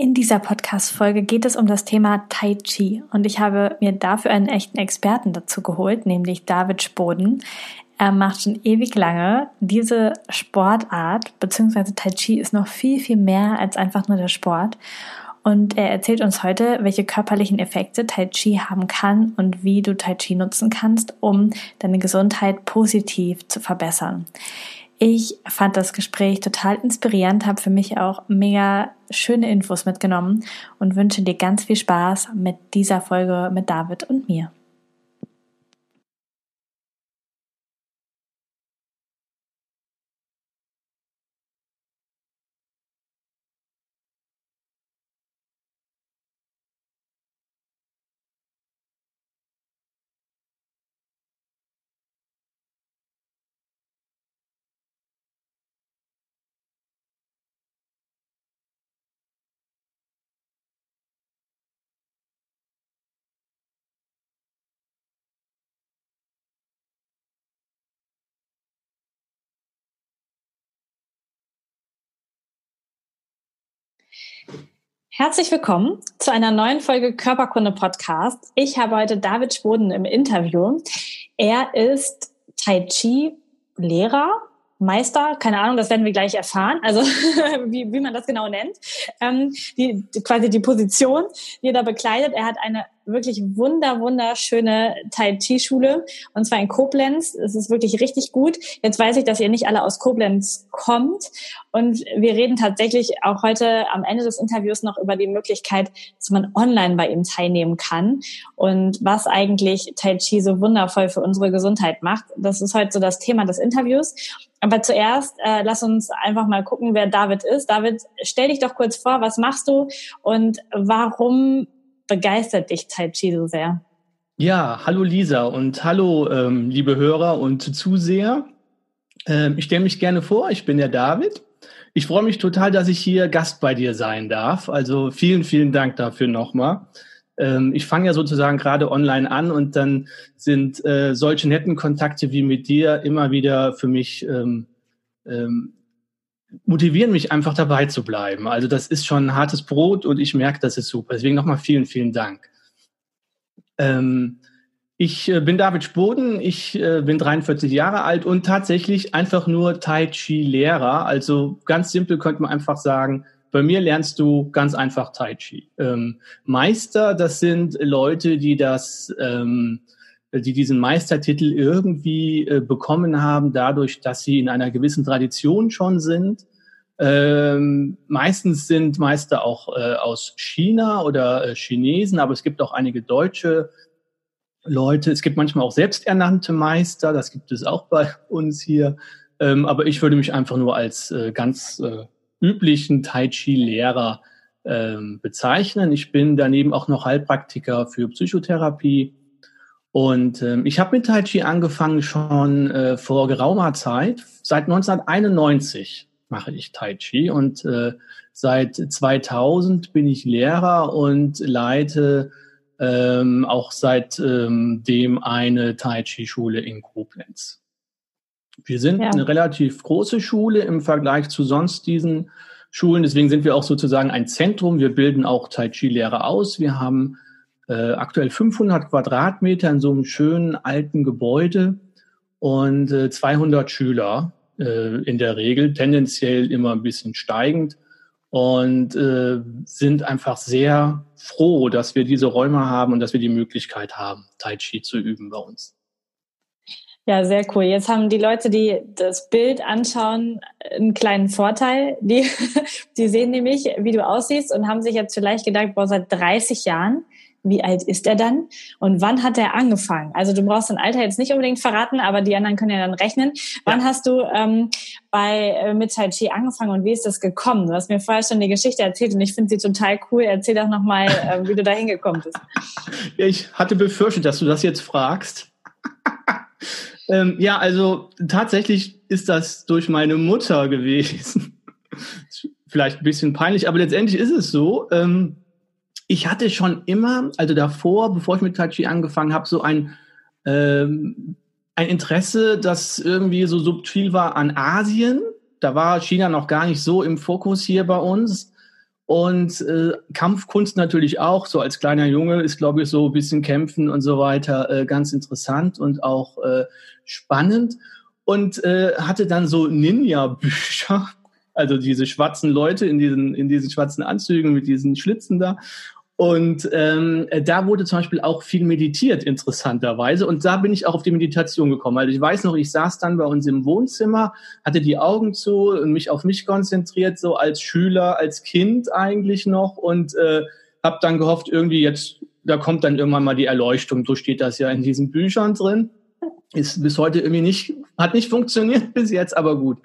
In dieser Podcast-Folge geht es um das Thema Tai Chi und ich habe mir dafür einen echten Experten dazu geholt, nämlich David Spoden. Er macht schon ewig lange diese Sportart, beziehungsweise Tai Chi ist noch viel, viel mehr als einfach nur der Sport. Und er erzählt uns heute, welche körperlichen Effekte Tai Chi haben kann und wie du Tai Chi nutzen kannst, um deine Gesundheit positiv zu verbessern. Ich fand das Gespräch total inspirierend, habe für mich auch mega schöne Infos mitgenommen und wünsche dir ganz viel Spaß mit dieser Folge mit David und mir. Herzlich willkommen zu einer neuen Folge Körperkunde Podcast. Ich habe heute David Spoden im Interview. Er ist Tai Chi Lehrer, Meister, keine Ahnung, das werden wir gleich erfahren, also wie, wie man das genau nennt. Ähm, die, quasi die Position, die er da bekleidet. Er hat eine wirklich wunder, wunderschöne Tai Chi Schule und zwar in Koblenz. Es ist wirklich richtig gut. Jetzt weiß ich, dass ihr nicht alle aus Koblenz kommt und wir reden tatsächlich auch heute am Ende des Interviews noch über die Möglichkeit, dass man online bei ihm teilnehmen kann und was eigentlich Tai Chi so wundervoll für unsere Gesundheit macht. Das ist heute so das Thema des Interviews. Aber zuerst äh, lass uns einfach mal gucken, wer David ist. David, stell dich doch kurz vor, was machst du und warum begeistert dich Tai Chi so sehr? Ja, hallo Lisa und hallo ähm, liebe Hörer und Zuseher. Ähm, ich stelle mich gerne vor, ich bin der David. Ich freue mich total, dass ich hier Gast bei dir sein darf. Also vielen, vielen Dank dafür nochmal. Ähm, ich fange ja sozusagen gerade online an und dann sind äh, solche netten Kontakte wie mit dir immer wieder für mich ähm, ähm, motivieren mich einfach dabei zu bleiben. Also das ist schon hartes Brot und ich merke, das ist super. Deswegen nochmal vielen, vielen Dank. Ähm, ich äh, bin David Spoden, ich äh, bin 43 Jahre alt und tatsächlich einfach nur Tai Chi Lehrer. Also ganz simpel könnte man einfach sagen, bei mir lernst du ganz einfach Tai Chi. Ähm, Meister, das sind Leute, die das, ähm, die diesen Meistertitel irgendwie äh, bekommen haben, dadurch, dass sie in einer gewissen Tradition schon sind. Ähm, meistens sind Meister auch äh, aus China oder äh, Chinesen, aber es gibt auch einige deutsche Leute. Es gibt manchmal auch selbsternannte Meister, das gibt es auch bei uns hier. Ähm, aber ich würde mich einfach nur als äh, ganz äh, üblichen Tai Chi-Lehrer ähm, bezeichnen. Ich bin daneben auch noch Heilpraktiker für Psychotherapie. Und ähm, ich habe mit Tai Chi angefangen schon äh, vor geraumer Zeit. Seit 1991 mache ich Tai Chi und äh, seit 2000 bin ich Lehrer und leite ähm, auch seitdem ähm, eine Tai Chi Schule in Koblenz. Wir sind ja. eine relativ große Schule im Vergleich zu sonst diesen Schulen. Deswegen sind wir auch sozusagen ein Zentrum. Wir bilden auch Tai Chi-Lehrer aus. Wir haben äh, aktuell 500 Quadratmeter in so einem schönen alten Gebäude und äh, 200 Schüler äh, in der Regel, tendenziell immer ein bisschen steigend und äh, sind einfach sehr froh, dass wir diese Räume haben und dass wir die Möglichkeit haben, Tai Chi zu üben bei uns. Ja, sehr cool. Jetzt haben die Leute, die das Bild anschauen, einen kleinen Vorteil. Die, die sehen nämlich, wie du aussiehst und haben sich jetzt vielleicht gedacht, boah, seit 30 Jahren, wie alt ist er dann? Und wann hat er angefangen? Also du brauchst dein Alter jetzt nicht unbedingt verraten, aber die anderen können ja dann rechnen. Wann ja. hast du ähm, bei äh, mit Tai Chi angefangen und wie ist das gekommen? Du hast mir vorher schon die Geschichte erzählt und ich finde sie total cool. Erzähl doch nochmal, äh, wie du da hingekommen bist. Ja, ich hatte befürchtet, dass du das jetzt fragst. Ähm, ja, also tatsächlich ist das durch meine Mutter gewesen. Vielleicht ein bisschen peinlich, aber letztendlich ist es so. Ähm, ich hatte schon immer, also davor, bevor ich mit Tai Chi angefangen habe, so ein, ähm, ein Interesse, das irgendwie so subtil war an Asien. Da war China noch gar nicht so im Fokus hier bei uns. Und äh, Kampfkunst natürlich auch, so als kleiner Junge ist, glaube ich, so ein bisschen Kämpfen und so weiter äh, ganz interessant und auch äh, spannend. Und äh, hatte dann so Ninja-Bücher, also diese schwarzen Leute in diesen, in diesen schwarzen Anzügen mit diesen Schlitzen da. Und ähm, da wurde zum Beispiel auch viel meditiert, interessanterweise. Und da bin ich auch auf die Meditation gekommen. Also ich weiß noch, ich saß dann bei uns im Wohnzimmer, hatte die Augen zu und mich auf mich konzentriert, so als Schüler, als Kind eigentlich noch. Und äh, habe dann gehofft, irgendwie jetzt, da kommt dann irgendwann mal die Erleuchtung. So steht das ja in diesen Büchern drin. Ist bis heute irgendwie nicht, hat nicht funktioniert bis jetzt, aber gut.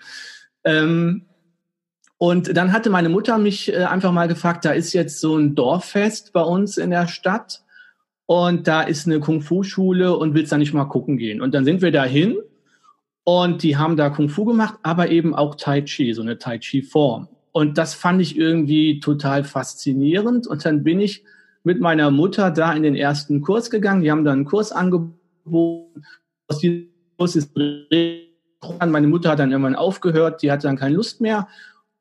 Ähm, und dann hatte meine Mutter mich äh, einfach mal gefragt, da ist jetzt so ein Dorffest bei uns in der Stadt und da ist eine Kung-Fu-Schule und willst da nicht mal gucken gehen. Und dann sind wir dahin und die haben da Kung-Fu gemacht, aber eben auch Tai Chi, so eine Tai Chi-Form. Und das fand ich irgendwie total faszinierend. Und dann bin ich mit meiner Mutter da in den ersten Kurs gegangen. Die haben dann einen Kurs angeboten. Aus diesem Kurs ist meine Mutter hat dann irgendwann aufgehört, die hatte dann keine Lust mehr.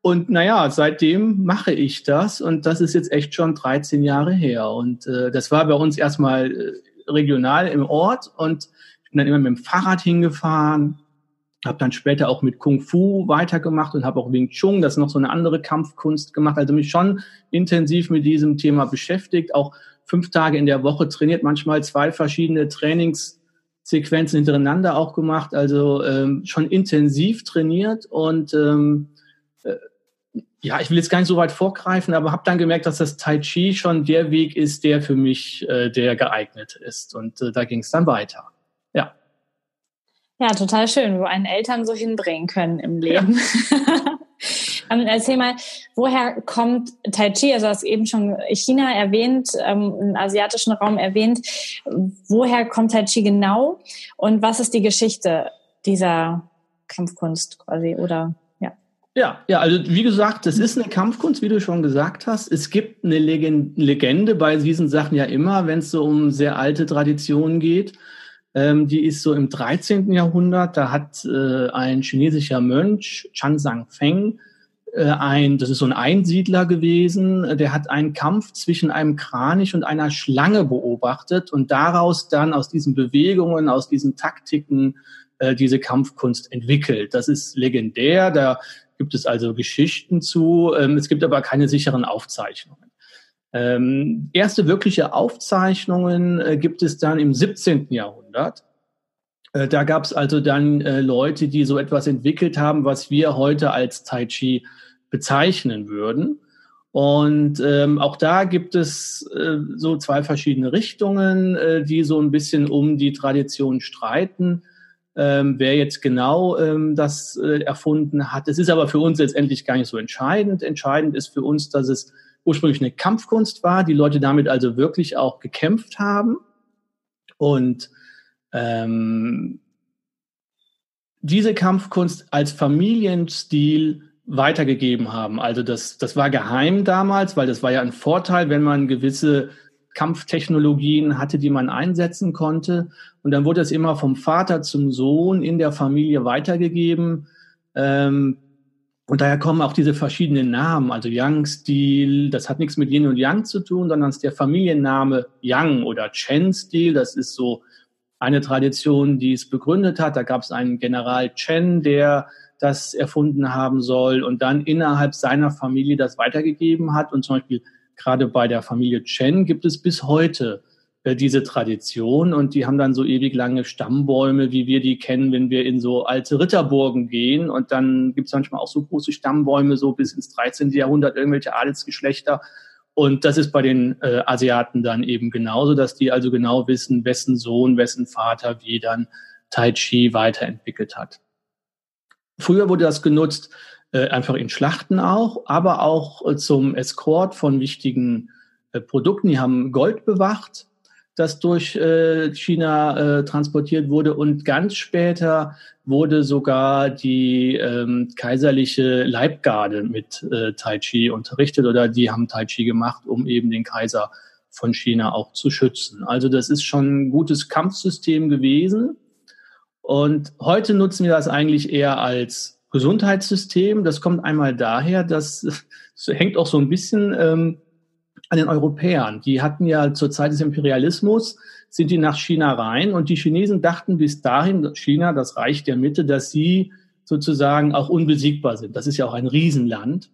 Und naja, seitdem mache ich das und das ist jetzt echt schon 13 Jahre her. Und äh, das war bei uns erstmal äh, regional im Ort und ich bin dann immer mit dem Fahrrad hingefahren, habe dann später auch mit Kung Fu weitergemacht und habe auch Wing Chun, das ist noch so eine andere Kampfkunst gemacht. Also mich schon intensiv mit diesem Thema beschäftigt, auch fünf Tage in der Woche trainiert, manchmal zwei verschiedene Trainingssequenzen hintereinander auch gemacht, also ähm, schon intensiv trainiert und ähm, äh, ja, ich will jetzt gar nicht so weit vorgreifen, aber habe dann gemerkt, dass das Tai Chi schon der Weg ist, der für mich äh, der geeignet ist. Und äh, da ging es dann weiter. Ja. Ja, total schön, wo einen Eltern so hinbringen können im Leben. Ja. ähm, erzähl mal, woher kommt Tai Chi? Also du hast eben schon China erwähnt, ähm, im asiatischen Raum erwähnt. Woher kommt Tai Chi genau? Und was ist die Geschichte dieser Kampfkunst quasi oder ja, ja, also wie gesagt, das ist eine Kampfkunst, wie du schon gesagt hast. Es gibt eine Legende bei diesen Sachen ja immer, wenn es so um sehr alte Traditionen geht. Ähm, die ist so im 13. Jahrhundert. Da hat äh, ein chinesischer Mönch, Chan Sang Feng, äh, ein, das ist so ein Einsiedler gewesen, der hat einen Kampf zwischen einem Kranich und einer Schlange beobachtet und daraus dann aus diesen Bewegungen, aus diesen Taktiken äh, diese Kampfkunst entwickelt. Das ist legendär. Da gibt es also Geschichten zu. Ähm, es gibt aber keine sicheren Aufzeichnungen. Ähm, erste wirkliche Aufzeichnungen äh, gibt es dann im 17. Jahrhundert. Äh, da gab es also dann äh, Leute, die so etwas entwickelt haben, was wir heute als Tai Chi bezeichnen würden. Und ähm, auch da gibt es äh, so zwei verschiedene Richtungen, äh, die so ein bisschen um die Tradition streiten ähm, wer jetzt genau ähm, das äh, erfunden hat. Es ist aber für uns letztendlich gar nicht so entscheidend. Entscheidend ist für uns, dass es ursprünglich eine Kampfkunst war, die Leute damit also wirklich auch gekämpft haben und ähm, diese Kampfkunst als Familienstil weitergegeben haben. Also das, das war geheim damals, weil das war ja ein Vorteil, wenn man gewisse Kampftechnologien hatte, die man einsetzen konnte. Und dann wurde es immer vom Vater zum Sohn in der Familie weitergegeben. Ähm, und daher kommen auch diese verschiedenen Namen, also Yang-Stil, das hat nichts mit Yin und Yang zu tun, sondern es ist der Familienname Yang oder Chen-Stil, das ist so eine Tradition, die es begründet hat. Da gab es einen General Chen, der das erfunden haben soll und dann innerhalb seiner Familie das weitergegeben hat und zum Beispiel gerade bei der Familie Chen gibt es bis heute äh, diese Tradition und die haben dann so ewig lange Stammbäume, wie wir die kennen, wenn wir in so alte Ritterburgen gehen und dann gibt es manchmal auch so große Stammbäume, so bis ins 13. Jahrhundert, irgendwelche Adelsgeschlechter. Und das ist bei den äh, Asiaten dann eben genauso, dass die also genau wissen, wessen Sohn, wessen Vater wie dann Tai Chi weiterentwickelt hat. Früher wurde das genutzt, äh, einfach in Schlachten auch, aber auch äh, zum Escort von wichtigen äh, Produkten. Die haben Gold bewacht, das durch China transportiert wurde und ganz später wurde sogar die ähm, kaiserliche Leibgarde mit Tai Chi unterrichtet oder die haben Tai Chi gemacht, um eben den Kaiser von China auch zu schützen. Also das ist schon ein gutes Kampfsystem gewesen. Und heute nutzen wir das eigentlich eher als Gesundheitssystem. Das kommt einmal daher, dass Es hängt auch so ein bisschen ähm, an den Europäern. Die hatten ja zur Zeit des Imperialismus, sind die nach China rein und die Chinesen dachten bis dahin, China, das Reich der Mitte, dass sie sozusagen auch unbesiegbar sind. Das ist ja auch ein Riesenland.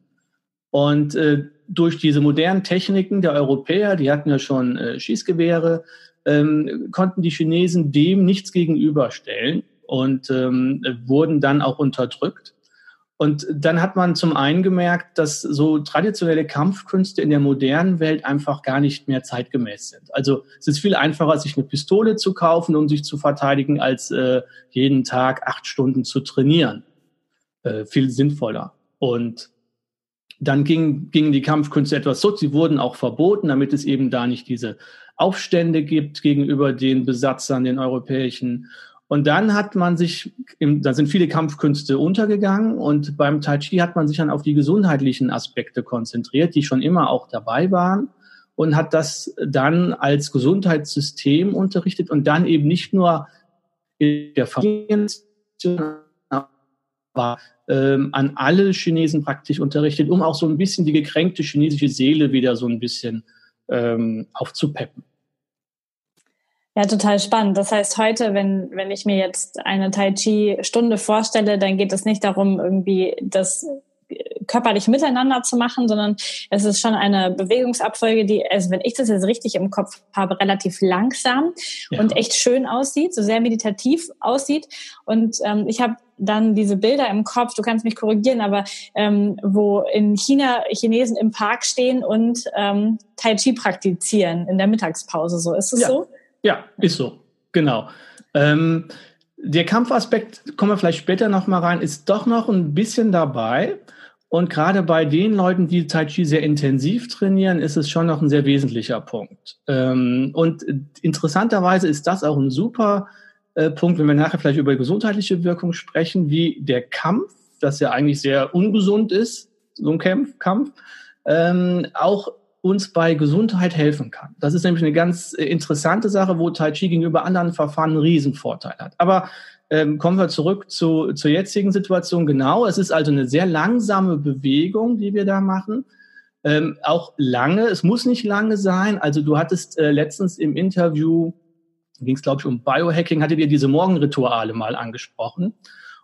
Und äh, durch diese modernen Techniken der Europäer, die hatten ja schon äh, Schießgewehre, ähm, konnten die Chinesen dem nichts gegenüberstellen und ähm, wurden dann auch unterdrückt. Und dann hat man zum einen gemerkt, dass so traditionelle Kampfkünste in der modernen Welt einfach gar nicht mehr zeitgemäß sind. Also es ist viel einfacher, sich eine Pistole zu kaufen, um sich zu verteidigen, als äh, jeden Tag acht Stunden zu trainieren. Äh, viel sinnvoller. Und dann ging, gingen die Kampfkünste etwas so, sie wurden auch verboten, damit es eben da nicht diese Aufstände gibt gegenüber den Besatzern, den europäischen. Und dann hat man sich, da sind viele Kampfkünste untergegangen und beim Tai Chi hat man sich dann auf die gesundheitlichen Aspekte konzentriert, die schon immer auch dabei waren und hat das dann als Gesundheitssystem unterrichtet und dann eben nicht nur in der Familie, aber ähm, an alle Chinesen praktisch unterrichtet, um auch so ein bisschen die gekränkte chinesische Seele wieder so ein bisschen ähm, aufzupeppen. Ja, total spannend. Das heißt, heute, wenn, wenn ich mir jetzt eine Tai Chi-Stunde vorstelle, dann geht es nicht darum, irgendwie das körperlich miteinander zu machen, sondern es ist schon eine Bewegungsabfolge, die, also wenn ich das jetzt richtig im Kopf habe, relativ langsam ja. und echt schön aussieht, so sehr meditativ aussieht. Und ähm, ich habe dann diese Bilder im Kopf, du kannst mich korrigieren, aber ähm, wo in China Chinesen im Park stehen und ähm, Tai Chi praktizieren in der Mittagspause. So ist es ja. so? Ja, ist so, genau. Ähm, der Kampfaspekt, kommen wir vielleicht später nochmal rein, ist doch noch ein bisschen dabei. Und gerade bei den Leuten, die Tai Chi sehr intensiv trainieren, ist es schon noch ein sehr wesentlicher Punkt. Ähm, und interessanterweise ist das auch ein super äh, Punkt, wenn wir nachher vielleicht über gesundheitliche Wirkung sprechen, wie der Kampf, das ja eigentlich sehr ungesund ist, so ein Kampf, Kampf ähm, auch uns bei Gesundheit helfen kann. Das ist nämlich eine ganz äh, interessante Sache, wo Tai Chi gegenüber anderen Verfahren einen Riesenvorteil hat. Aber ähm, kommen wir zurück zu, zur jetzigen Situation. Genau, es ist also eine sehr langsame Bewegung, die wir da machen. Ähm, auch lange, es muss nicht lange sein. Also du hattest äh, letztens im Interview, ging es glaube ich um Biohacking, hattet ihr diese Morgenrituale mal angesprochen.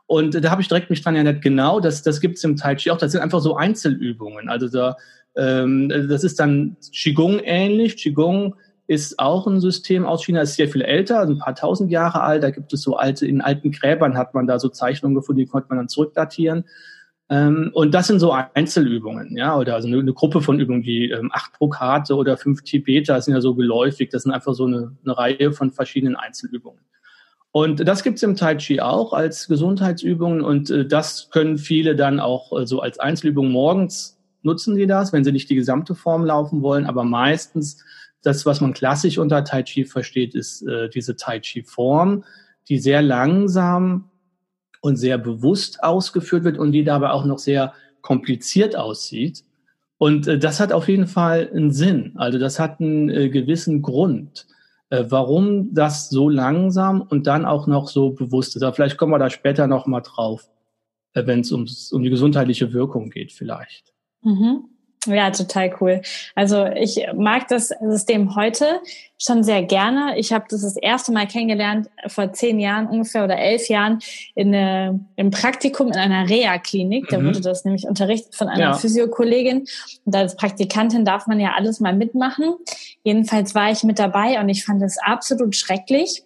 Und äh, da habe ich direkt mich dran erinnert, genau, das, das gibt es im Tai Chi auch. Das sind einfach so Einzelübungen. Also da ähm, das ist dann Qigong ähnlich. Qigong ist auch ein System aus China, ist sehr viel älter, ein paar tausend Jahre alt. Da gibt es so alte, in alten Gräbern hat man da so Zeichnungen gefunden, die konnte man dann zurückdatieren. Ähm, und das sind so Einzelübungen, ja, oder also eine, eine Gruppe von Übungen, die ähm, acht Brokate oder fünf Tibeter sind ja so geläufig. Das sind einfach so eine, eine Reihe von verschiedenen Einzelübungen. Und das gibt's im Tai Chi auch als Gesundheitsübungen und äh, das können viele dann auch äh, so als Einzelübung morgens nutzen die das, wenn sie nicht die gesamte Form laufen wollen. Aber meistens das, was man klassisch unter Tai Chi versteht, ist äh, diese Tai Chi Form, die sehr langsam und sehr bewusst ausgeführt wird und die dabei auch noch sehr kompliziert aussieht. Und äh, das hat auf jeden Fall einen Sinn. Also das hat einen äh, gewissen Grund, äh, warum das so langsam und dann auch noch so bewusst ist. Aber vielleicht kommen wir da später noch mal drauf, äh, wenn es um die gesundheitliche Wirkung geht vielleicht. Mhm. Ja, total cool. Also ich mag das System heute schon sehr gerne. Ich habe das das erste Mal kennengelernt vor zehn Jahren ungefähr oder elf Jahren in eine, im Praktikum in einer Reha-Klinik. Da mhm. wurde das nämlich unterrichtet von einer ja. Physiokollegin. Und als Praktikantin darf man ja alles mal mitmachen. Jedenfalls war ich mit dabei und ich fand es absolut schrecklich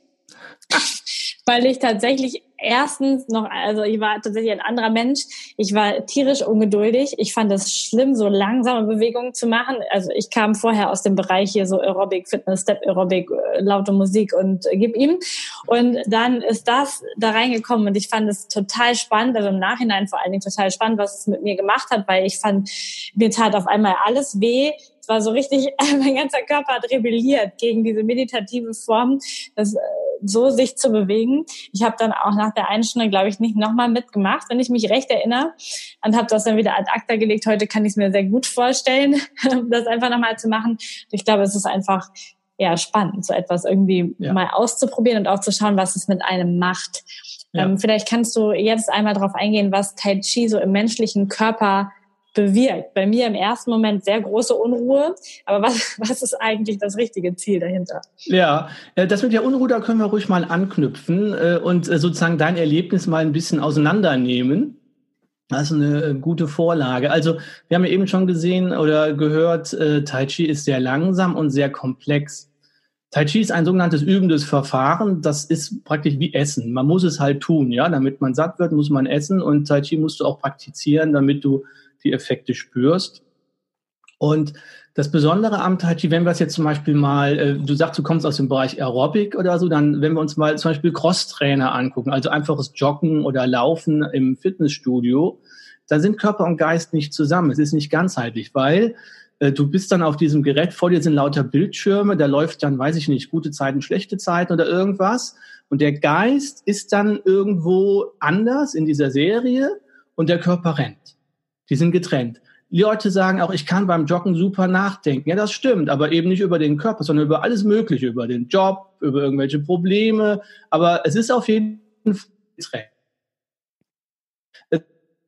weil ich tatsächlich erstens noch, also ich war tatsächlich ein anderer Mensch. Ich war tierisch ungeduldig. Ich fand es schlimm, so langsame Bewegungen zu machen. Also ich kam vorher aus dem Bereich hier so Aerobic, Fitness, Step Aerobic, äh, laute Musik und äh, gib ihm. Und dann ist das da reingekommen und ich fand es total spannend, also im Nachhinein vor allen Dingen total spannend, was es mit mir gemacht hat, weil ich fand, mir tat auf einmal alles weh. Es war so richtig, mein ganzer Körper hat rebelliert gegen diese meditative Form. Das, äh, so sich zu bewegen. Ich habe dann auch nach der einen Stunde, glaube ich, nicht nochmal mitgemacht, wenn ich mich recht erinnere. Und habe das dann wieder ad acta gelegt. Heute kann ich es mir sehr gut vorstellen, das einfach nochmal zu machen. Ich glaube, es ist einfach ja spannend, so etwas irgendwie ja. mal auszuprobieren und auch zu schauen, was es mit einem macht. Ja. Ähm, vielleicht kannst du jetzt einmal darauf eingehen, was Tai Chi so im menschlichen Körper bewirkt. Bei mir im ersten Moment sehr große Unruhe. Aber was, was ist eigentlich das richtige Ziel dahinter? Ja, äh, das mit der Unruhe, da können wir ruhig mal anknüpfen äh, und äh, sozusagen dein Erlebnis mal ein bisschen auseinandernehmen. Das ist eine gute Vorlage. Also wir haben ja eben schon gesehen oder gehört, Tai Chi ist sehr langsam und sehr komplex. Tai Chi ist ein sogenanntes übendes Verfahren. Das ist praktisch wie Essen. Man muss es halt tun, ja. Damit man satt wird, muss man essen und Tai Chi musst du auch praktizieren, damit du die Effekte spürst. Und das Besondere am Tai Chi, wenn wir es jetzt zum Beispiel mal, äh, du sagst, du kommst aus dem Bereich Aerobic oder so, dann, wenn wir uns mal zum Beispiel Crosstrainer angucken, also einfaches Joggen oder Laufen im Fitnessstudio, da sind Körper und Geist nicht zusammen. Es ist nicht ganzheitlich, weil äh, du bist dann auf diesem Gerät, vor dir sind lauter Bildschirme, da läuft dann, weiß ich nicht, gute Zeiten, schlechte Zeiten oder irgendwas. Und der Geist ist dann irgendwo anders in dieser Serie und der Körper rennt. Die sind getrennt. Die Leute sagen auch, ich kann beim Joggen super nachdenken. Ja, das stimmt, aber eben nicht über den Körper, sondern über alles Mögliche, über den Job, über irgendwelche Probleme. Aber es ist auf jeden Fall getrennt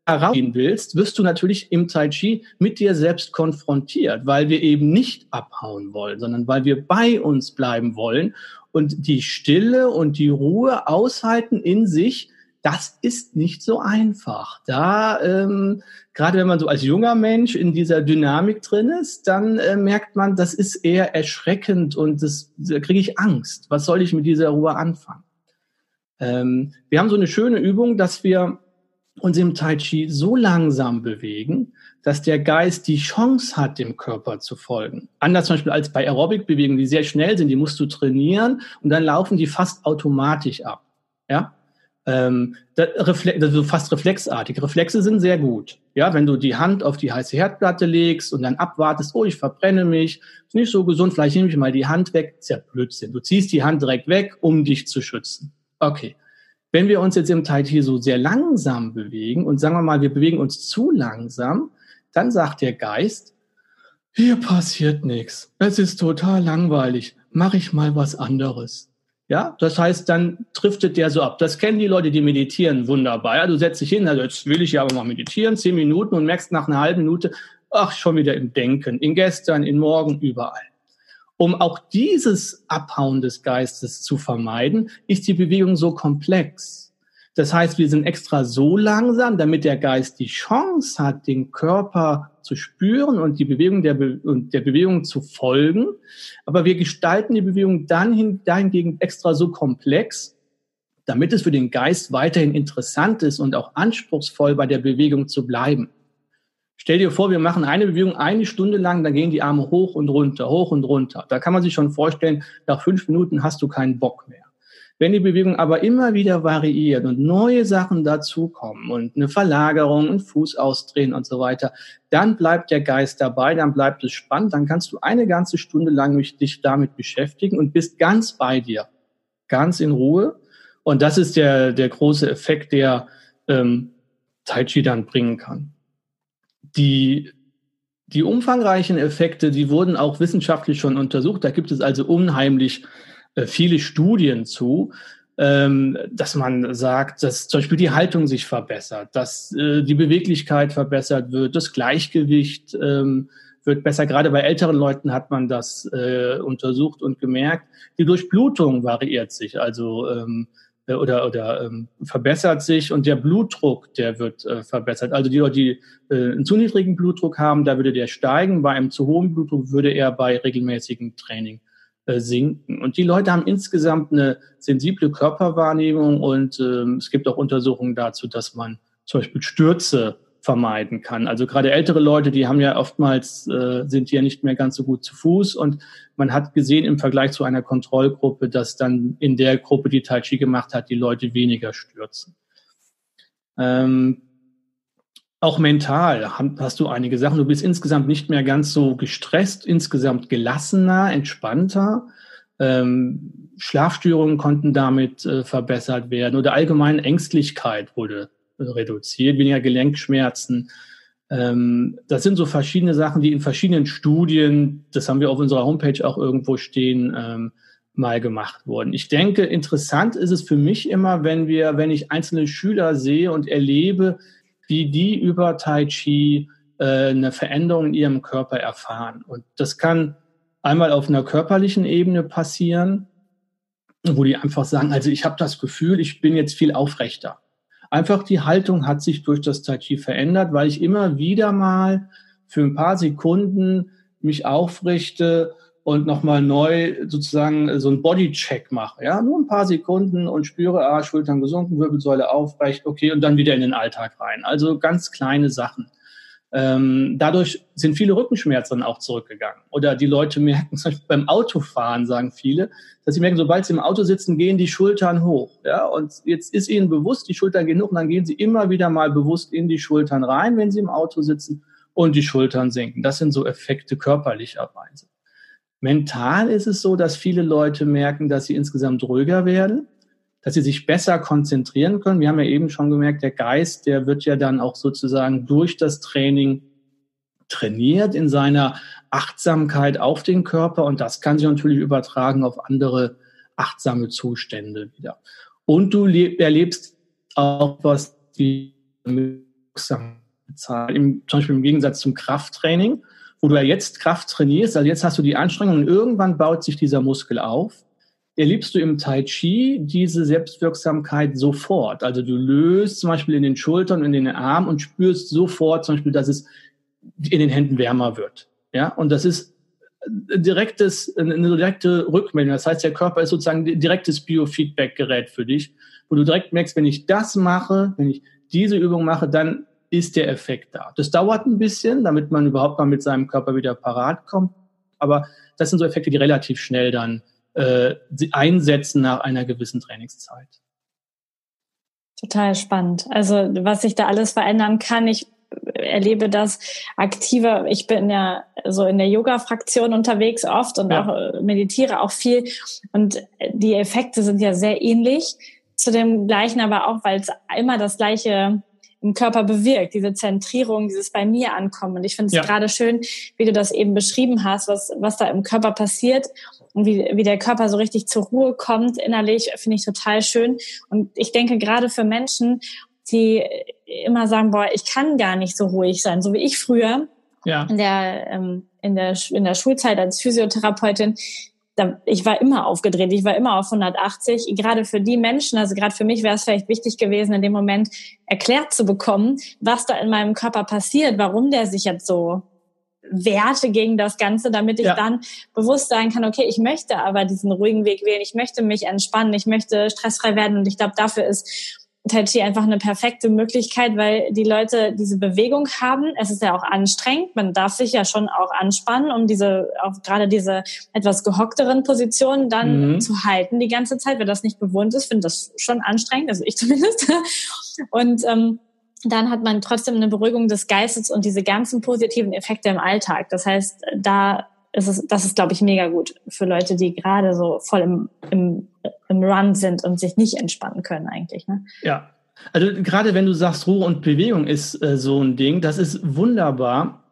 herausgehen willst, wirst du natürlich im Tai Chi mit dir selbst konfrontiert, weil wir eben nicht abhauen wollen, sondern weil wir bei uns bleiben wollen und die Stille und die Ruhe aushalten in sich. Das ist nicht so einfach. Da, ähm, gerade wenn man so als junger Mensch in dieser Dynamik drin ist, dann äh, merkt man, das ist eher erschreckend und das, da kriege ich Angst. Was soll ich mit dieser Ruhe anfangen? Ähm, wir haben so eine schöne Übung, dass wir uns im Tai Chi so langsam bewegen, dass der Geist die Chance hat, dem Körper zu folgen. Anders zum Beispiel als bei Aerobic-Bewegungen, die sehr schnell sind, die musst du trainieren und dann laufen die fast automatisch ab. Ja, ähm, also fast reflexartig. Reflexe sind sehr gut. Ja, wenn du die Hand auf die heiße Herdplatte legst und dann abwartest, oh, ich verbrenne mich, ist nicht so gesund, vielleicht nehme ich mal die Hand weg, ist ja Blödsinn. Du ziehst die Hand direkt weg, um dich zu schützen. Okay. Wenn wir uns jetzt im Tai Chi so sehr langsam bewegen und sagen wir mal, wir bewegen uns zu langsam, dann sagt der Geist, hier passiert nichts. Es ist total langweilig. Mach ich mal was anderes. Ja, das heißt, dann driftet der so ab. Das kennen die Leute, die meditieren wunderbar. Ja, du setzt dich hin, also jetzt will ich ja aber mal meditieren, zehn Minuten und merkst nach einer halben Minute, ach, schon wieder im Denken, in gestern, in morgen, überall. Um auch dieses Abhauen des Geistes zu vermeiden, ist die Bewegung so komplex. Das heißt, wir sind extra so langsam, damit der Geist die Chance hat, den Körper zu spüren und die Bewegung der, Be und der Bewegung zu folgen. Aber wir gestalten die Bewegung dann hin, dahingegen extra so komplex, damit es für den Geist weiterhin interessant ist und auch anspruchsvoll bei der Bewegung zu bleiben. Stell dir vor, wir machen eine Bewegung eine Stunde lang, dann gehen die Arme hoch und runter, hoch und runter. Da kann man sich schon vorstellen, nach fünf Minuten hast du keinen Bock mehr. Wenn die Bewegung aber immer wieder variiert und neue Sachen dazukommen und eine Verlagerung, ein Fuß ausdrehen und so weiter, dann bleibt der Geist dabei, dann bleibt es spannend, dann kannst du eine ganze Stunde lang dich damit beschäftigen und bist ganz bei dir, ganz in Ruhe. Und das ist der, der große Effekt, der ähm, Tai Chi dann bringen kann die, die umfangreichen Effekte, die wurden auch wissenschaftlich schon untersucht. Da gibt es also unheimlich viele Studien zu, ähm, dass man sagt, dass zum Beispiel die Haltung sich verbessert, dass äh, die Beweglichkeit verbessert wird, das Gleichgewicht ähm, wird besser. Gerade bei älteren Leuten hat man das äh, untersucht und gemerkt. Die Durchblutung variiert sich. Also ähm, äh, oder, oder verbessert sich und der Blutdruck, der wird äh, verbessert. Also die Leute, die äh, einen zu niedrigen Blutdruck haben, da würde der steigen. Bei einem zu hohen Blutdruck würde er bei regelmäßigem Training äh, sinken. Und die Leute haben insgesamt eine sensible Körperwahrnehmung und ähm, es gibt auch Untersuchungen dazu, dass man zum Beispiel Stürze vermeiden kann. Also gerade ältere Leute, die haben ja oftmals, äh, sind ja nicht mehr ganz so gut zu Fuß und man hat gesehen im Vergleich zu einer Kontrollgruppe, dass dann in der Gruppe, die Tai Chi gemacht hat, die Leute weniger stürzen. Ähm, auch mental hast du einige Sachen. Du bist insgesamt nicht mehr ganz so gestresst, insgesamt gelassener, entspannter. Ähm, Schlafstörungen konnten damit äh, verbessert werden oder allgemein Ängstlichkeit wurde reduziert, weniger Gelenkschmerzen. Ähm, das sind so verschiedene Sachen, die in verschiedenen Studien, das haben wir auf unserer Homepage auch irgendwo stehen, ähm, mal gemacht wurden. Ich denke, interessant ist es für mich immer, wenn wir, wenn ich einzelne Schüler sehe und erlebe, wie die über Tai Chi äh, eine Veränderung in ihrem Körper erfahren. Und das kann einmal auf einer körperlichen Ebene passieren, wo die einfach sagen, also ich habe das Gefühl, ich bin jetzt viel aufrechter. Einfach die Haltung hat sich durch das Tai Chi verändert, weil ich immer wieder mal für ein paar Sekunden mich aufrichte und nochmal neu sozusagen so einen Bodycheck mache. Ja, nur ein paar Sekunden und spüre, ah, Schultern gesunken, Wirbelsäule aufrecht, okay, und dann wieder in den Alltag rein. Also ganz kleine Sachen. Ähm, dadurch sind viele Rückenschmerzen auch zurückgegangen. Oder die Leute merken, zum Beispiel beim Autofahren, sagen viele, dass sie merken, sobald sie im Auto sitzen, gehen die Schultern hoch. Ja, und jetzt ist ihnen bewusst, die Schultern gehen hoch, und dann gehen sie immer wieder mal bewusst in die Schultern rein, wenn sie im Auto sitzen, und die Schultern sinken. Das sind so Effekte körperlicherweise. Mental ist es so, dass viele Leute merken, dass sie insgesamt ruhiger werden dass sie sich besser konzentrieren können. Wir haben ja eben schon gemerkt, der Geist, der wird ja dann auch sozusagen durch das Training trainiert in seiner Achtsamkeit auf den Körper und das kann sich natürlich übertragen auf andere achtsame Zustände wieder. Und du erlebst auch was die zum Beispiel im Gegensatz zum Krafttraining, wo du ja jetzt Kraft trainierst, also jetzt hast du die Anstrengung und irgendwann baut sich dieser Muskel auf erlebst du im Tai Chi diese Selbstwirksamkeit sofort. Also du löst zum Beispiel in den Schultern und in den Armen und spürst sofort zum Beispiel, dass es in den Händen wärmer wird. Ja, und das ist direktes, eine direkte Rückmeldung. Das heißt, der Körper ist sozusagen ein direktes Biofeedback-Gerät für dich, wo du direkt merkst, wenn ich das mache, wenn ich diese Übung mache, dann ist der Effekt da. Das dauert ein bisschen, damit man überhaupt mal mit seinem Körper wieder parat kommt. Aber das sind so Effekte, die relativ schnell dann äh, einsetzen nach einer gewissen Trainingszeit. Total spannend. Also was sich da alles verändern kann, ich erlebe das aktiver. Ich bin ja so in der Yoga-Fraktion unterwegs oft und ja. auch äh, meditiere auch viel. Und die Effekte sind ja sehr ähnlich zu dem gleichen, aber auch, weil es immer das gleiche im Körper bewirkt, diese Zentrierung, dieses bei mir ankommen. Und ich finde es ja. gerade schön, wie du das eben beschrieben hast, was, was da im Körper passiert und wie, wie der Körper so richtig zur Ruhe kommt innerlich, finde ich total schön. Und ich denke gerade für Menschen, die immer sagen, boah, ich kann gar nicht so ruhig sein, so wie ich früher ja. in der ähm, in der in der Schulzeit als Physiotherapeutin. Ich war immer aufgedreht, ich war immer auf 180. Gerade für die Menschen, also gerade für mich wäre es vielleicht wichtig gewesen, in dem Moment erklärt zu bekommen, was da in meinem Körper passiert, warum der sich jetzt so Werte gegen das Ganze, damit ich ja. dann bewusst sein kann, okay, ich möchte aber diesen ruhigen Weg wählen, ich möchte mich entspannen, ich möchte stressfrei werden und ich glaube, dafür ist Tai Chi einfach eine perfekte Möglichkeit, weil die Leute diese Bewegung haben. Es ist ja auch anstrengend. Man darf sich ja schon auch anspannen, um diese, auch gerade diese etwas gehockteren Positionen dann mhm. zu halten die ganze Zeit. Wer das nicht bewohnt ist, findet das schon anstrengend, also ich zumindest. Und ähm, dann hat man trotzdem eine Beruhigung des Geistes und diese ganzen positiven Effekte im Alltag. Das heißt, da ist es, das ist, glaube ich, mega gut für Leute, die gerade so voll im, im, im Run sind und sich nicht entspannen können eigentlich. Ne? Ja. Also gerade wenn du sagst, Ruhe und Bewegung ist äh, so ein Ding, das ist wunderbar,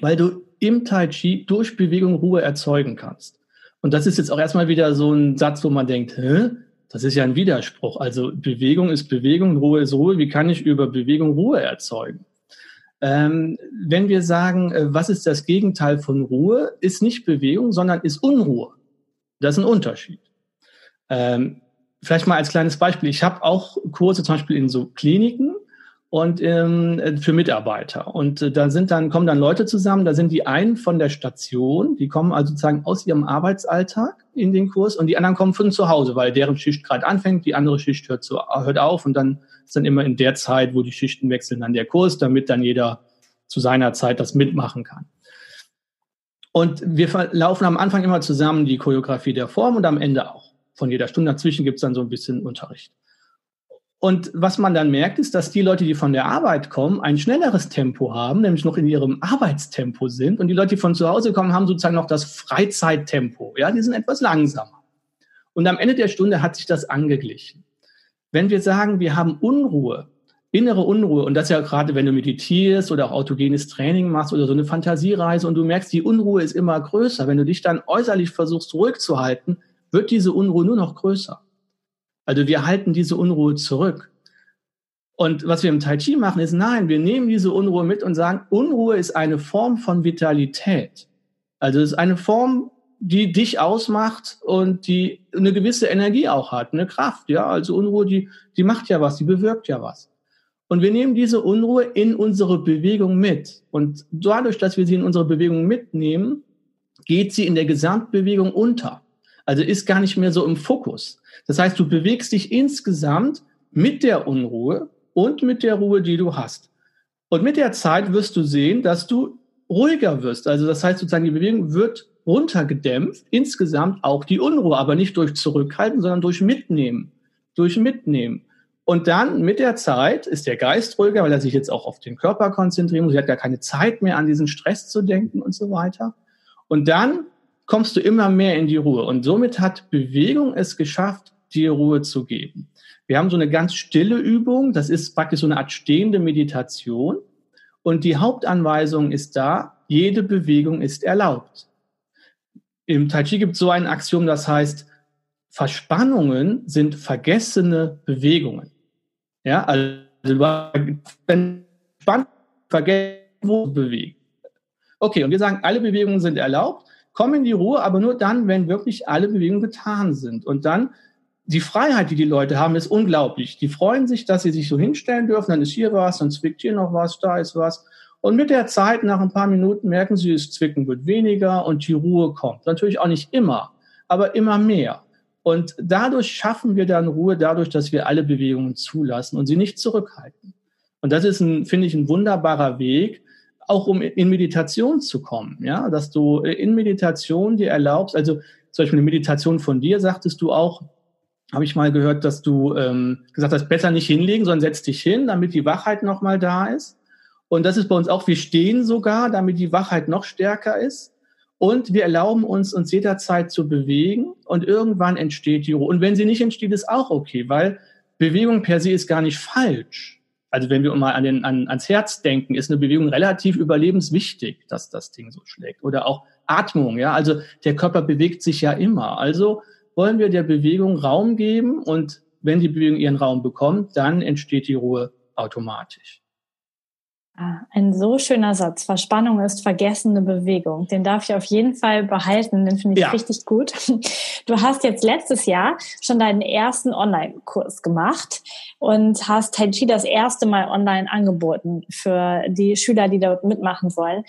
weil du im Tai Chi durch Bewegung Ruhe erzeugen kannst. Und das ist jetzt auch erstmal wieder so ein Satz, wo man denkt, hä? Das ist ja ein Widerspruch. Also Bewegung ist Bewegung, Ruhe ist Ruhe. Wie kann ich über Bewegung Ruhe erzeugen? Ähm, wenn wir sagen, äh, was ist das Gegenteil von Ruhe, ist nicht Bewegung, sondern ist Unruhe. Das ist ein Unterschied. Ähm, vielleicht mal als kleines Beispiel. Ich habe auch Kurse zum Beispiel in so Kliniken und ähm, für Mitarbeiter. Und äh, da sind dann, kommen dann Leute zusammen, da sind die einen von der Station, die kommen also sozusagen aus ihrem Arbeitsalltag in den Kurs und die anderen kommen von zu Hause, weil deren Schicht gerade anfängt, die andere Schicht hört, zu, hört auf und dann ist dann immer in der Zeit, wo die Schichten wechseln, dann der Kurs, damit dann jeder zu seiner Zeit das mitmachen kann. Und wir laufen am Anfang immer zusammen die Choreografie der Form und am Ende auch. Von jeder Stunde dazwischen gibt es dann so ein bisschen Unterricht. Und was man dann merkt, ist, dass die Leute, die von der Arbeit kommen, ein schnelleres Tempo haben, nämlich noch in ihrem Arbeitstempo sind. Und die Leute, die von zu Hause kommen, haben sozusagen noch das Freizeittempo. Ja, die sind etwas langsamer. Und am Ende der Stunde hat sich das angeglichen. Wenn wir sagen, wir haben Unruhe, innere Unruhe, und das ja gerade, wenn du meditierst oder auch autogenes Training machst oder so eine Fantasiereise und du merkst, die Unruhe ist immer größer. Wenn du dich dann äußerlich versuchst, ruhig zu halten, wird diese Unruhe nur noch größer. Also wir halten diese Unruhe zurück. Und was wir im Tai Chi machen, ist nein, wir nehmen diese Unruhe mit und sagen, Unruhe ist eine Form von Vitalität. Also es ist eine Form, die dich ausmacht und die eine gewisse Energie auch hat, eine Kraft, ja. Also Unruhe, die, die macht ja was, die bewirkt ja was. Und wir nehmen diese Unruhe in unsere Bewegung mit. Und dadurch, dass wir sie in unsere Bewegung mitnehmen, geht sie in der Gesamtbewegung unter. Also ist gar nicht mehr so im Fokus. Das heißt, du bewegst dich insgesamt mit der Unruhe und mit der Ruhe, die du hast. Und mit der Zeit wirst du sehen, dass du ruhiger wirst. Also das heißt sozusagen, die Bewegung wird runtergedämpft, insgesamt auch die Unruhe, aber nicht durch Zurückhalten, sondern durch Mitnehmen. Durch Mitnehmen. Und dann mit der Zeit ist der Geist ruhiger, weil er sich jetzt auch auf den Körper konzentrieren muss. Er hat gar keine Zeit mehr an diesen Stress zu denken und so weiter. Und dann kommst du immer mehr in die Ruhe. Und somit hat Bewegung es geschafft, dir Ruhe zu geben. Wir haben so eine ganz stille Übung. Das ist praktisch so eine Art stehende Meditation. Und die Hauptanweisung ist da, jede Bewegung ist erlaubt. Im Tai Chi gibt es so ein Axiom, das heißt, Verspannungen sind vergessene Bewegungen. Ja, also wenn spannend vergessen, bewegen. Okay, und wir sagen, alle Bewegungen sind erlaubt, kommen in die Ruhe, aber nur dann, wenn wirklich alle Bewegungen getan sind. Und dann die Freiheit, die die Leute haben, ist unglaublich. Die freuen sich, dass sie sich so hinstellen dürfen, dann ist hier was, dann zwickt hier noch was, da ist was. Und mit der Zeit, nach ein paar Minuten, merken sie, das Zwicken wird weniger und die Ruhe kommt. Natürlich auch nicht immer, aber immer mehr. Und dadurch schaffen wir dann Ruhe, dadurch, dass wir alle Bewegungen zulassen und sie nicht zurückhalten. Und das ist, ein, finde ich, ein wunderbarer Weg, auch um in Meditation zu kommen, ja, dass du in Meditation dir erlaubst, also zum Beispiel eine Meditation von dir, sagtest du auch, habe ich mal gehört, dass du ähm, gesagt hast, besser nicht hinlegen, sondern setz dich hin, damit die Wachheit nochmal da ist. Und das ist bei uns auch, wir stehen sogar, damit die Wachheit noch stärker ist. Und wir erlauben uns, uns jederzeit zu bewegen und irgendwann entsteht die Ruhe. Und wenn sie nicht entsteht, ist auch okay, weil Bewegung per se ist gar nicht falsch. Also wenn wir mal an den, an, ans Herz denken, ist eine Bewegung relativ überlebenswichtig, dass das Ding so schlägt. Oder auch Atmung, ja. Also der Körper bewegt sich ja immer. Also wollen wir der Bewegung Raum geben und wenn die Bewegung ihren Raum bekommt, dann entsteht die Ruhe automatisch. Ah, ein so schöner Satz. Verspannung ist vergessene Bewegung. Den darf ich auf jeden Fall behalten. Den finde ich ja. richtig gut. Du hast jetzt letztes Jahr schon deinen ersten Online-Kurs gemacht und hast Tai Chi das erste Mal online angeboten für die Schüler, die dort mitmachen wollen.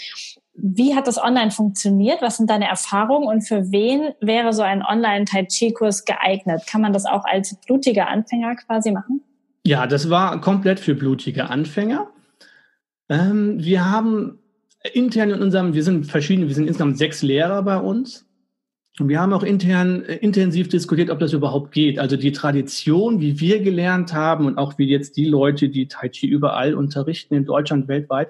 Wie hat das online funktioniert? Was sind deine Erfahrungen und für wen wäre so ein Online-Tai Chi-Kurs geeignet? Kann man das auch als blutiger Anfänger quasi machen? Ja, das war komplett für blutige Anfänger. Ähm, wir haben intern in unserem, wir sind verschiedene, wir sind insgesamt sechs Lehrer bei uns. Und wir haben auch intern äh, intensiv diskutiert, ob das überhaupt geht. Also die Tradition, wie wir gelernt haben und auch wie jetzt die Leute, die Tai Chi überall unterrichten in Deutschland, weltweit,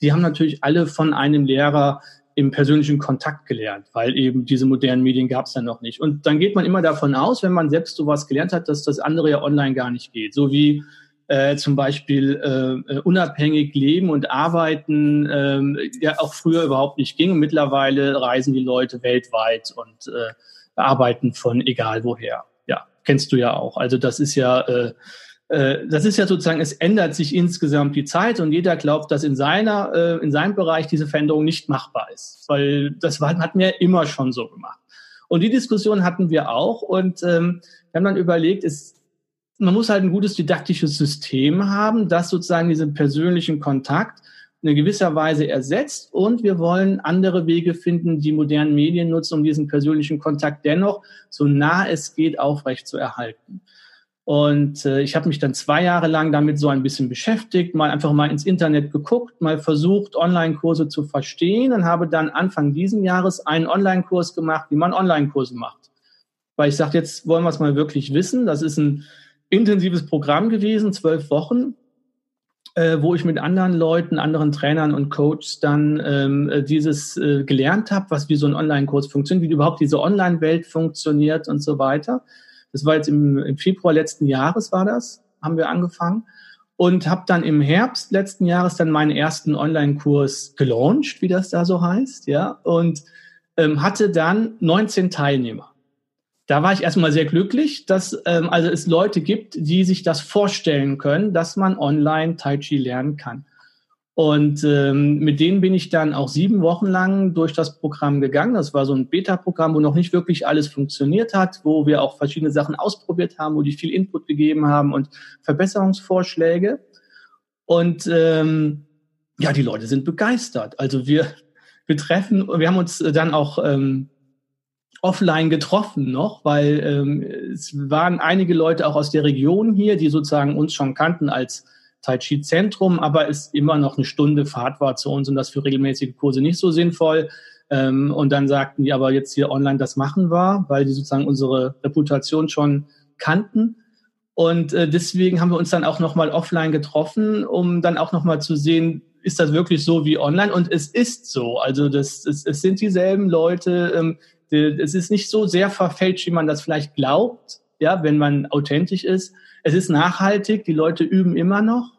die haben natürlich alle von einem Lehrer im persönlichen Kontakt gelernt, weil eben diese modernen Medien gab es dann noch nicht. Und dann geht man immer davon aus, wenn man selbst sowas gelernt hat, dass das andere ja online gar nicht geht. So wie äh, zum Beispiel äh, unabhängig leben und arbeiten äh, ja auch früher überhaupt nicht ging. Mittlerweile reisen die Leute weltweit und äh, arbeiten von egal woher. Ja, kennst du ja auch. Also das ist ja äh, äh, das ist ja sozusagen, es ändert sich insgesamt die Zeit und jeder glaubt, dass in seiner, äh, in seinem Bereich diese Veränderung nicht machbar ist. Weil das war, hatten wir immer schon so gemacht. Und die Diskussion hatten wir auch und ähm, wir haben dann überlegt, ist, man muss halt ein gutes didaktisches System haben, das sozusagen diesen persönlichen Kontakt in gewisser Weise ersetzt und wir wollen andere Wege finden, die modernen Medien nutzen, um diesen persönlichen Kontakt dennoch so nah es geht aufrecht zu erhalten. Und äh, ich habe mich dann zwei Jahre lang damit so ein bisschen beschäftigt, mal einfach mal ins Internet geguckt, mal versucht, Online-Kurse zu verstehen und habe dann Anfang diesen Jahres einen Online-Kurs gemacht, wie man Online-Kurse macht. Weil ich sagte, jetzt wollen wir es mal wirklich wissen. Das ist ein intensives Programm gewesen, zwölf Wochen, äh, wo ich mit anderen Leuten, anderen Trainern und Coaches dann ähm, äh, dieses äh, gelernt habe, was wie so ein Online-Kurs funktioniert, wie überhaupt diese Online-Welt funktioniert und so weiter. Das war jetzt im, im Februar letzten Jahres war das, haben wir angefangen und habe dann im Herbst letzten Jahres dann meinen ersten Online-Kurs gelauncht, wie das da so heißt, ja, und ähm, hatte dann 19 Teilnehmer. Da war ich erstmal sehr glücklich, dass ähm, also es Leute gibt, die sich das vorstellen können, dass man online Tai Chi lernen kann. Und ähm, mit denen bin ich dann auch sieben Wochen lang durch das Programm gegangen. Das war so ein Beta-Programm, wo noch nicht wirklich alles funktioniert hat, wo wir auch verschiedene Sachen ausprobiert haben, wo die viel Input gegeben haben und Verbesserungsvorschläge. Und ähm, ja, die Leute sind begeistert. Also wir, wir treffen, wir haben uns dann auch ähm, offline getroffen noch, weil ähm, es waren einige Leute auch aus der Region hier, die sozusagen uns schon kannten als Tai Chi Zentrum, aber es immer noch eine Stunde Fahrt war zu uns und das für regelmäßige Kurse nicht so sinnvoll. Ähm, und dann sagten die aber jetzt hier online, das machen wir, weil die sozusagen unsere Reputation schon kannten. Und äh, deswegen haben wir uns dann auch nochmal offline getroffen, um dann auch nochmal zu sehen, ist das wirklich so wie online? Und es ist so. Also das, es, es sind dieselben Leute, ähm, es ist nicht so sehr verfälscht, wie man das vielleicht glaubt, ja, wenn man authentisch ist. Es ist nachhaltig, die Leute üben immer noch.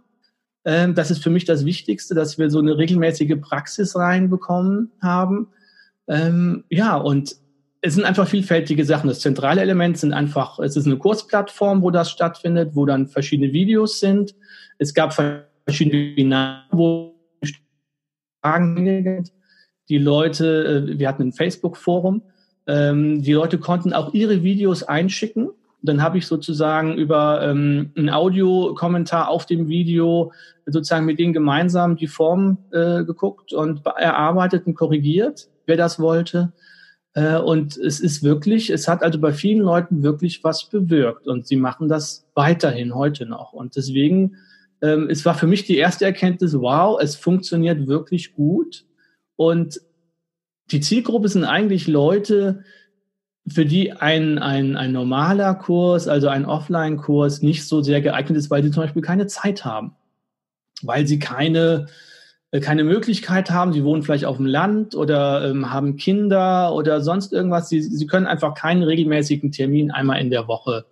Ähm, das ist für mich das Wichtigste, dass wir so eine regelmäßige Praxis reinbekommen haben. Ähm, ja, und es sind einfach vielfältige Sachen. Das zentrale Element sind einfach, es ist eine Kursplattform, wo das stattfindet, wo dann verschiedene Videos sind. Es gab verschiedene Webinare, wo Fragen die Leute, äh, wir hatten ein Facebook-Forum, ähm, die Leute konnten auch ihre Videos einschicken. Dann habe ich sozusagen über ähm, einen Audiokommentar auf dem Video sozusagen mit denen gemeinsam die Form äh, geguckt und erarbeitet und korrigiert, wer das wollte. Äh, und es ist wirklich, es hat also bei vielen Leuten wirklich was bewirkt und sie machen das weiterhin heute noch. Und deswegen, ähm, es war für mich die erste Erkenntnis, wow, es funktioniert wirklich gut. Und die Zielgruppe sind eigentlich Leute, für die ein, ein, ein normaler Kurs, also ein Offline-Kurs, nicht so sehr geeignet ist, weil sie zum Beispiel keine Zeit haben, weil sie keine, äh, keine Möglichkeit haben. Sie wohnen vielleicht auf dem Land oder ähm, haben Kinder oder sonst irgendwas. Sie, sie können einfach keinen regelmäßigen Termin einmal in der Woche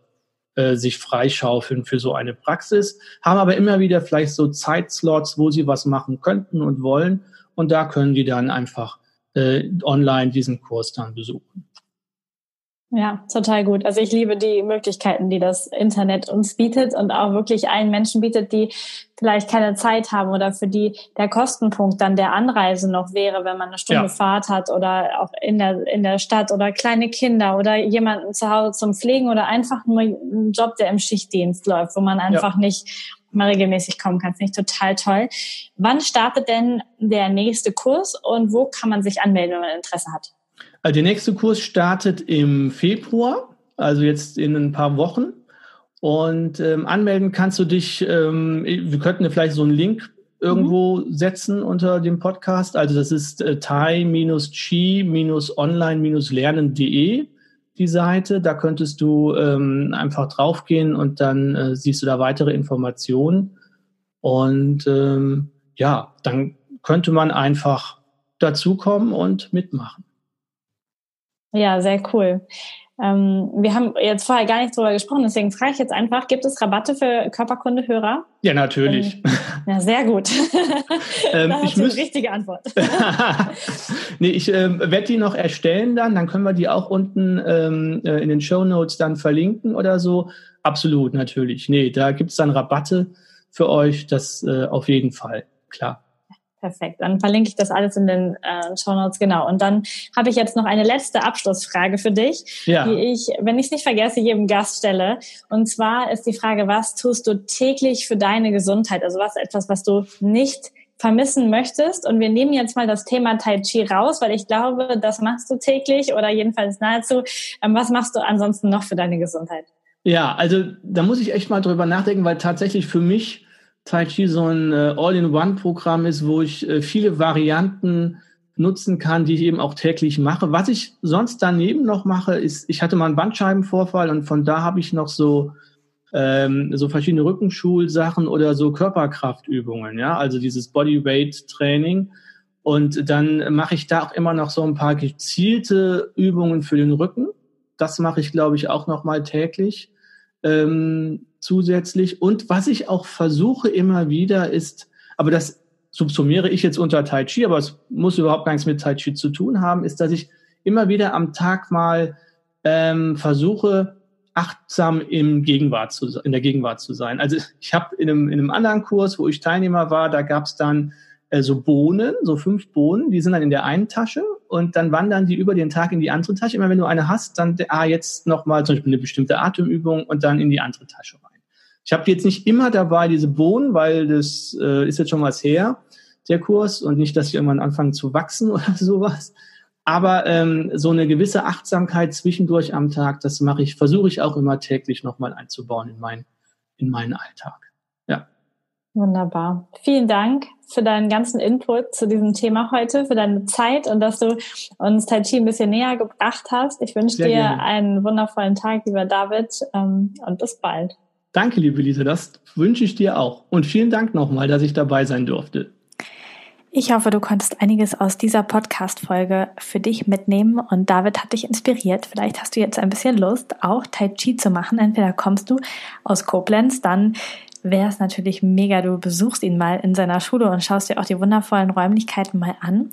äh, sich freischaufeln für so eine Praxis, haben aber immer wieder vielleicht so Zeitslots, wo sie was machen könnten und wollen. Und da können die dann einfach äh, online diesen Kurs dann besuchen. Ja, total gut. Also ich liebe die Möglichkeiten, die das Internet uns bietet und auch wirklich allen Menschen bietet, die vielleicht keine Zeit haben oder für die der Kostenpunkt dann der Anreise noch wäre, wenn man eine Stunde ja. Fahrt hat oder auch in der, in der Stadt oder kleine Kinder oder jemanden zu Hause zum Pflegen oder einfach nur einen Job, der im Schichtdienst läuft, wo man einfach ja. nicht mal regelmäßig kommen kann. Finde ich total toll. Wann startet denn der nächste Kurs und wo kann man sich anmelden, wenn man Interesse hat? Also der nächste Kurs startet im Februar, also jetzt in ein paar Wochen. Und ähm, anmelden kannst du dich, ähm, wir könnten vielleicht so einen Link irgendwo mhm. setzen unter dem Podcast. Also das ist äh, thai-chi-online-lernen.de die Seite. Da könntest du ähm, einfach draufgehen und dann äh, siehst du da weitere Informationen. Und ähm, ja, dann könnte man einfach dazukommen und mitmachen. Ja, sehr cool. Ähm, wir haben jetzt vorher gar nicht drüber gesprochen, deswegen frage ich jetzt einfach, gibt es Rabatte für Körperkunde-Hörer? Ja, natürlich. Ähm, ja, sehr gut. ähm, das ist die richtige Antwort. nee, ich ähm, werde die noch erstellen dann, dann können wir die auch unten ähm, äh, in den Show Notes dann verlinken oder so. Absolut, natürlich. Nee, da gibt's dann Rabatte für euch, das äh, auf jeden Fall, klar. Perfekt. Dann verlinke ich das alles in den äh, Show Notes. Genau. Und dann habe ich jetzt noch eine letzte Abschlussfrage für dich, ja. die ich, wenn ich es nicht vergesse, jedem Gast stelle. Und zwar ist die Frage, was tust du täglich für deine Gesundheit? Also was etwas, was du nicht vermissen möchtest. Und wir nehmen jetzt mal das Thema Tai Chi raus, weil ich glaube, das machst du täglich oder jedenfalls nahezu. Ähm, was machst du ansonsten noch für deine Gesundheit? Ja, also da muss ich echt mal drüber nachdenken, weil tatsächlich für mich Tai Chi so ein äh, All-in-One-Programm ist, wo ich äh, viele Varianten nutzen kann, die ich eben auch täglich mache. Was ich sonst daneben noch mache, ist, ich hatte mal einen Bandscheibenvorfall und von da habe ich noch so ähm, so verschiedene Rückenschulsachen oder so Körperkraftübungen, ja, also dieses Bodyweight-Training. Und dann mache ich da auch immer noch so ein paar gezielte Übungen für den Rücken. Das mache ich, glaube ich, auch noch mal täglich ähm, zusätzlich. Und was ich auch versuche immer wieder ist, aber das subsumiere ich jetzt unter Tai Chi, aber es muss überhaupt gar nichts mit Tai Chi zu tun haben, ist, dass ich immer wieder am Tag mal ähm, versuche achtsam im Gegenwart zu, in der Gegenwart zu sein. Also ich habe in einem, in einem anderen Kurs, wo ich Teilnehmer war, da gab es dann äh, so Bohnen, so fünf Bohnen, die sind dann in der einen Tasche und dann wandern die über den Tag in die andere Tasche. Immer wenn du eine hast, dann ah, jetzt nochmal zum Beispiel eine bestimmte Atemübung und dann in die andere Tasche rein. Ich habe jetzt nicht immer dabei diese Bohnen, weil das äh, ist jetzt schon was her, der Kurs, und nicht, dass ich irgendwann anfange zu wachsen oder sowas. Aber ähm, so eine gewisse Achtsamkeit zwischendurch am Tag, das mache ich, versuche ich auch immer täglich nochmal einzubauen in, mein, in meinen Alltag. Ja. Wunderbar. Vielen Dank für deinen ganzen Input zu diesem Thema heute, für deine Zeit und dass du uns Tai Chi ein bisschen näher gebracht hast. Ich wünsche Sehr dir gerne. einen wundervollen Tag, lieber David, ähm, und bis bald. Danke, liebe Lisa, das wünsche ich dir auch. Und vielen Dank nochmal, dass ich dabei sein durfte. Ich hoffe, du konntest einiges aus dieser Podcast-Folge für dich mitnehmen und David hat dich inspiriert. Vielleicht hast du jetzt ein bisschen Lust, auch Tai Chi zu machen. Entweder kommst du aus Koblenz, dann wäre es natürlich mega, du besuchst ihn mal in seiner Schule und schaust dir auch die wundervollen Räumlichkeiten mal an.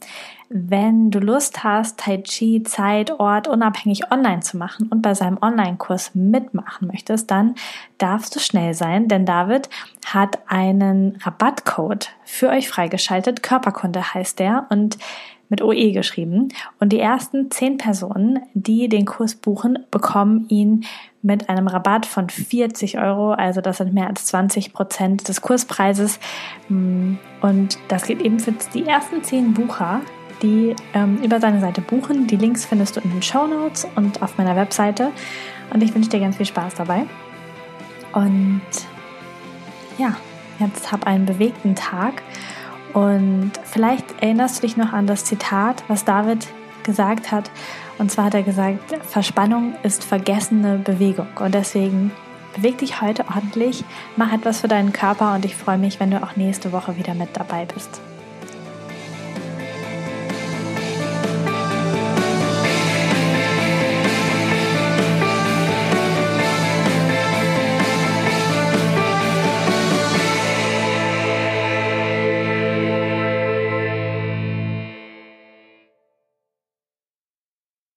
Wenn du Lust hast, Tai Chi Zeit, Ort unabhängig online zu machen und bei seinem Online-Kurs mitmachen möchtest, dann darfst du schnell sein, denn David hat einen Rabattcode für euch freigeschaltet. Körperkunde heißt der und mit OE geschrieben. Und die ersten zehn Personen, die den Kurs buchen, bekommen ihn mit einem Rabatt von 40 Euro. Also das sind mehr als 20 Prozent des Kurspreises. Mm, und das geht eben für die ersten zehn Bucher, die ähm, über seine Seite buchen. Die Links findest du in den Show Notes und auf meiner Webseite. Und ich wünsche dir ganz viel Spaß dabei. Und ja, jetzt hab einen bewegten Tag und vielleicht erinnerst du dich noch an das Zitat, was David gesagt hat. Und zwar hat er gesagt, Verspannung ist vergessene Bewegung. Und deswegen beweg dich heute ordentlich, mach etwas für deinen Körper und ich freue mich, wenn du auch nächste Woche wieder mit dabei bist.